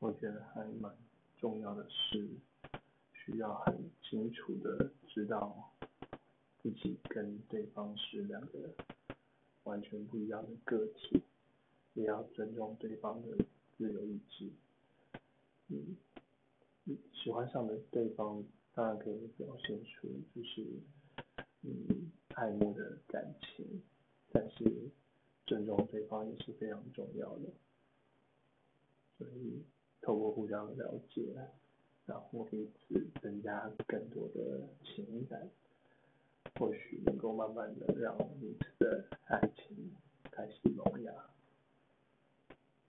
我觉得还蛮重要的是，需要很清楚的知道自己跟对方是两个完全不一样的个体，也要尊重对方的自由意志。嗯，喜欢上的对方当然可以表现出就是嗯爱慕的感情，但是尊重对方也是非常重要的。所以透过互相了解，然后彼此增加更多的情感，或许能够慢慢的让彼此的。